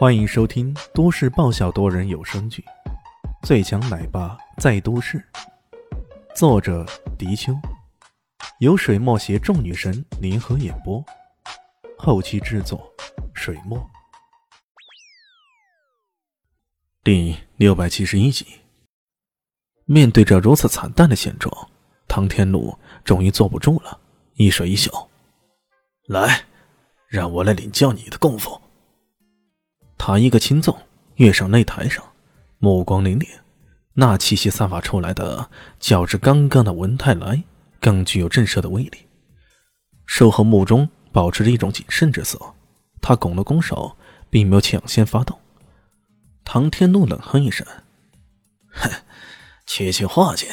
欢迎收听都市爆笑多人有声剧《最强奶爸在都市》，作者：迪秋，由水墨携众女神联合演播，后期制作：水墨。第六百七十一集，面对着如此惨淡的现状，唐天禄终于坐不住了，一水一宿：“来，让我来领教你的功夫。”他一个轻纵，跃上擂台上，目光凛凛，那气息散发出来的，较之刚刚的文泰来更具有震慑的威力。瘦后目中保持着一种谨慎之色，他拱了拱手，并没有抢先发动。唐天怒冷哼一声：“哼，区区画界，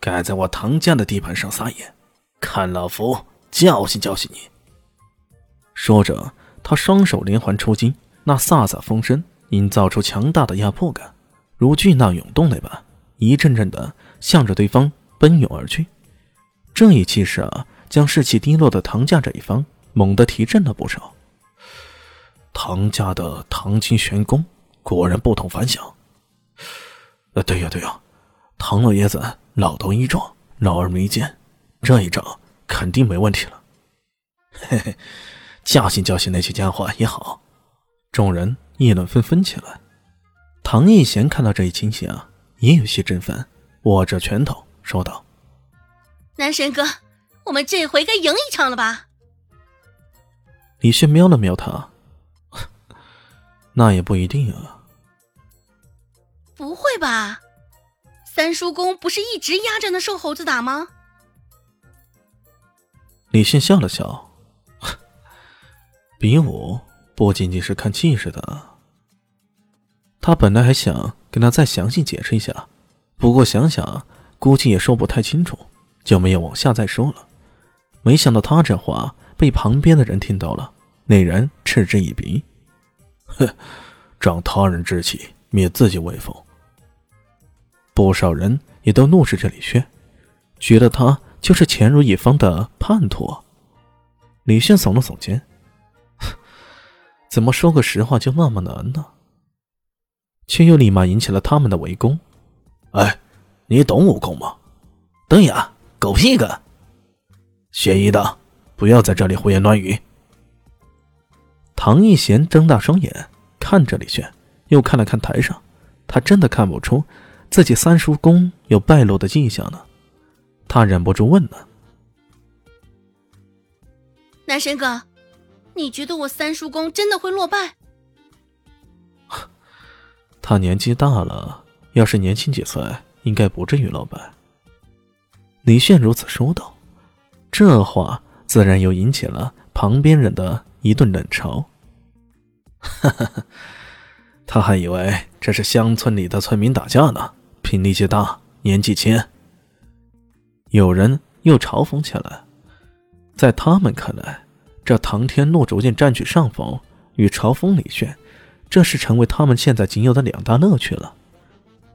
敢在我唐家的地盘上撒野，看老夫教训教训你！”说着，他双手连环出击。那飒飒风声营造出强大的压迫感，如巨浪涌动那般，一阵阵的向着对方奔涌而去。这一气势啊，将士气低落的唐家这一方猛地提振了不少。唐家的唐金玄功果然不同凡响。呃，对呀对呀，唐老爷子老头益壮，老而弥坚，这一招肯定没问题了。嘿 嘿，教训教训那些家伙也好。众人议论纷纷起来。唐一贤看到这一情形啊，也有些振奋，握着拳头说道：“男神哥，我们这回该赢一场了吧？”李炫瞄了瞄他，那也不一定啊。不会吧？三叔公不是一直压着那瘦猴子打吗？李迅笑了笑，比武。不仅仅是看气势的，他本来还想跟他再详细解释一下，不过想想估计也说不太清楚，就没有往下再说了。没想到他这话被旁边的人听到了，那人嗤之以鼻：“哼，长他人志气，灭自己威风。”不少人也都怒视着李轩，觉得他就是潜入一方的叛徒。李轩耸了耸肩。怎么说个实话就那么难呢？却又立马引起了他们的围攻。哎，你懂武功吗？对呀，狗屁个！学医的，不要在这里胡言乱语。唐一贤睁大双眼看着李炫，又看了看台上，他真的看不出自己三叔公有败露的迹象呢。他忍不住问了：“男神哥。”你觉得我三叔公真的会落败？他年纪大了，要是年轻几岁，应该不至于落败。李炫如此说道，这话自然又引起了旁边人的一顿冷嘲。他还以为这是乡村里的村民打架呢，凭力气大，年纪轻。有人又嘲讽起来，在他们看来。这唐天禄逐渐占据上风，与嘲讽李炫，这是成为他们现在仅有的两大乐趣了。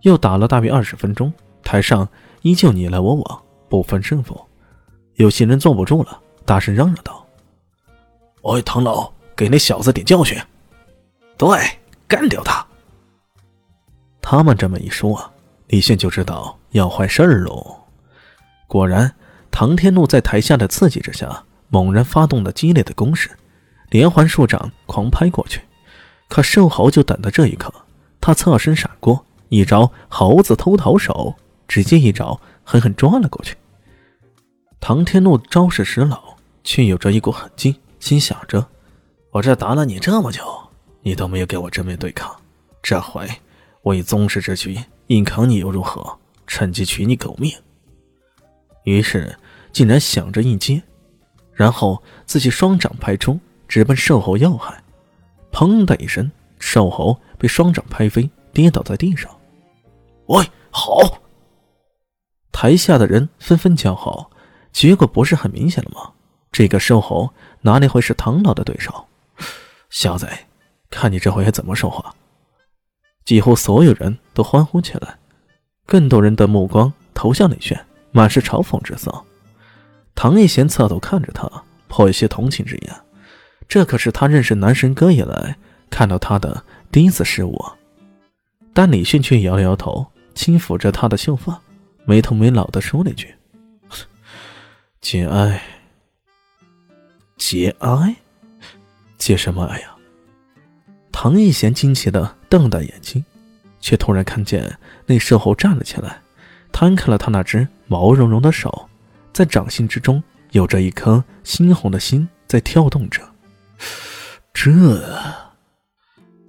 又打了大约二十分钟，台上依旧你来我往，不分胜负。有些人坐不住了，大声嚷嚷道：“喂，唐老，给那小子点教训！对，干掉他！”他们这么一说，李炫就知道要坏事儿喽。果然，唐天禄在台下的刺激之下。猛然发动了激烈的攻势，连环数掌狂拍过去。可瘦猴就等到这一刻，他侧身闪过，一招猴子偷桃手，直接一招狠狠抓了过去。唐天禄招式时老，却有着一股狠劲，心想着：我这打了你这么久，你都没有给我正面对抗，这回我以宗师之躯硬扛你又如何？趁机取你狗命。于是竟然想着一接。然后自己双掌拍出，直奔瘦猴要害。砰的一声，瘦猴被双掌拍飞，跌倒在地上。喂，好！台下的人纷纷叫好。结果不是很明显了吗？这个瘦猴哪里会是唐老的对手？小子，看你这回还怎么说话！几乎所有人都欢呼起来，更多人的目光投向李炫，满是嘲讽之色。唐艺贤侧头看着他，颇有些同情之言。这可是他认识男神哥以来看到他的第一次失误。但李迅却摇了摇头，轻抚着他的秀发，没头没脑的说了一句：“节哀。”节哀？节什么哀呀？唐艺贤惊奇的瞪大眼睛，却突然看见那瘦猴站了起来，摊开了他那只毛茸茸的手，在掌心之中有着一颗猩红的心在跳动着。这，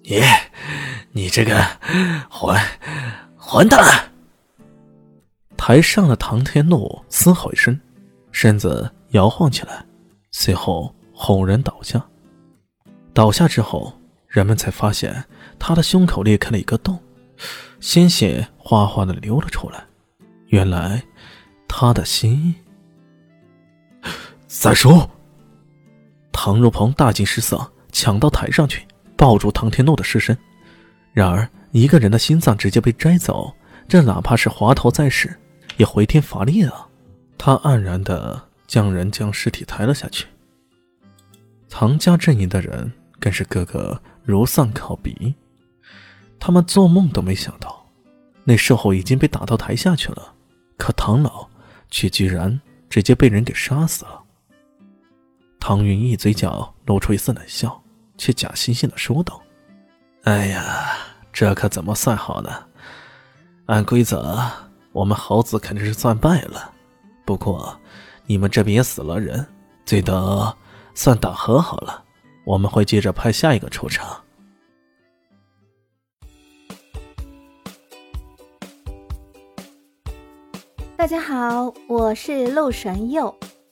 你，你这个混混蛋！台上的唐天怒嘶吼一声，身子摇晃起来，随后轰然倒下。倒下之后。人们才发现他的胸口裂开了一个洞，鲜血哗哗的流了出来。原来，他的心……三叔，唐若鹏大惊失色，抢到台上去抱住唐天诺的尸身。然而，一个人的心脏直接被摘走，这哪怕是滑头在世，也回天乏力啊！他黯然的将人将尸体抬了下去。唐家阵营的人更是个个。如丧考妣，他们做梦都没想到，那时候已经被打到台下去了，可唐老却居然直接被人给杀死了。唐云一嘴角露出一丝冷笑，却假惺惺的说道：“哎呀，这可怎么算好呢？按规则，我们猴子肯定是算败了。不过，你们这边也死了人，最多算打和好了。”我们会接着派下一个出场。大家好，我是陆神佑，